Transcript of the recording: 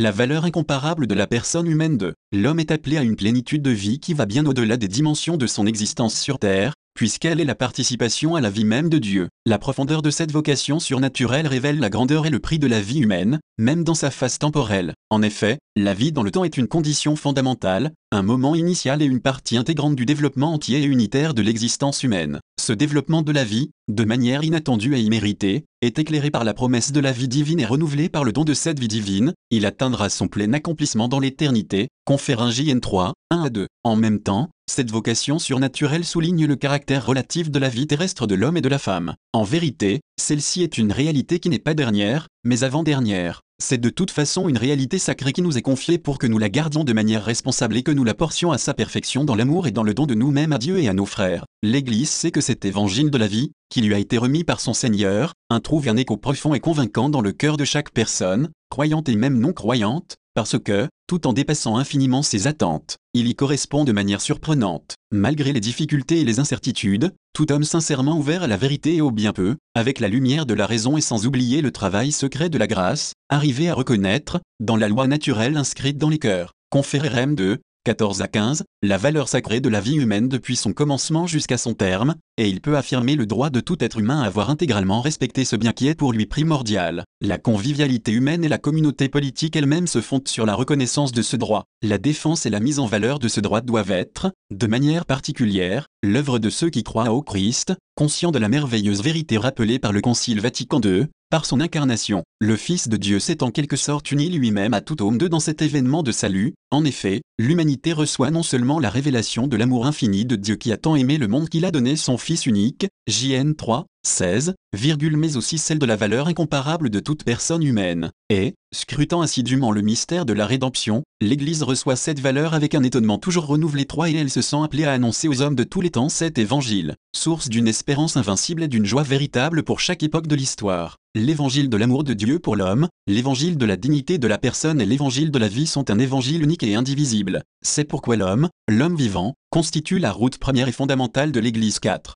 la valeur incomparable de la personne humaine de l'homme est appelé à une plénitude de vie qui va bien au-delà des dimensions de son existence sur Terre, puisqu'elle est la participation à la vie même de Dieu. La profondeur de cette vocation surnaturelle révèle la grandeur et le prix de la vie humaine, même dans sa phase temporelle. En effet, la vie dans le temps est une condition fondamentale, un moment initial et une partie intégrante du développement entier et unitaire de l'existence humaine. Ce développement de la vie, de manière inattendue et imméritée, est éclairé par la promesse de la vie divine et renouvelé par le don de cette vie divine, il atteindra son plein accomplissement dans l'éternité, confère un JN 3, 1 à 2. En même temps, cette vocation surnaturelle souligne le caractère relatif de la vie terrestre de l'homme et de la femme. Vérité, celle-ci est une réalité qui n'est pas dernière, mais avant-dernière. C'est de toute façon une réalité sacrée qui nous est confiée pour que nous la gardions de manière responsable et que nous la portions à sa perfection dans l'amour et dans le don de nous-mêmes à Dieu et à nos frères. L'Église sait que cet évangile de la vie, qui lui a été remis par son Seigneur, un trouve un écho profond et convaincant dans le cœur de chaque personne, croyante et même non croyante, parce que, tout en dépassant infiniment ses attentes, il y correspond de manière surprenante. Malgré les difficultés et les incertitudes, tout homme sincèrement ouvert à la vérité et au bien peu, avec la lumière de la raison et sans oublier le travail secret de la grâce, arrivé à reconnaître, dans la loi naturelle inscrite dans les cœurs, conféré Rem 2, 14 à 15, la valeur sacrée de la vie humaine depuis son commencement jusqu'à son terme, et il peut affirmer le droit de tout être humain à avoir intégralement respecté ce bien qui est pour lui primordial. La convivialité humaine et la communauté politique elle-même se fondent sur la reconnaissance de ce droit. La défense et la mise en valeur de ce droit doivent être, de manière particulière, l'œuvre de ceux qui croient au Christ, conscients de la merveilleuse vérité rappelée par le Concile Vatican II, par son incarnation, le Fils de Dieu s'est en quelque sorte uni lui-même à tout homme de dans cet événement de salut. En effet, l'humanité reçoit non seulement la révélation de l'amour infini de Dieu qui a tant aimé le monde qu'il a donné son Fils unique, JN 3, 16, mais aussi celle de la valeur incomparable de toute personne humaine. Et, scrutant assidûment le mystère de la rédemption, l'Église reçoit cette valeur avec un étonnement toujours renouvelé 3 et elle se sent appelée à annoncer aux hommes de tous les temps cet évangile, source d'une espérance invincible et d'une joie véritable pour chaque époque de l'histoire. L'évangile de l'amour de Dieu pour l'homme, l'évangile de la dignité de la personne et l'évangile de la vie sont un évangile et indivisible. C'est pourquoi l'homme, l'homme vivant, constitue la route première et fondamentale de l'Église 4.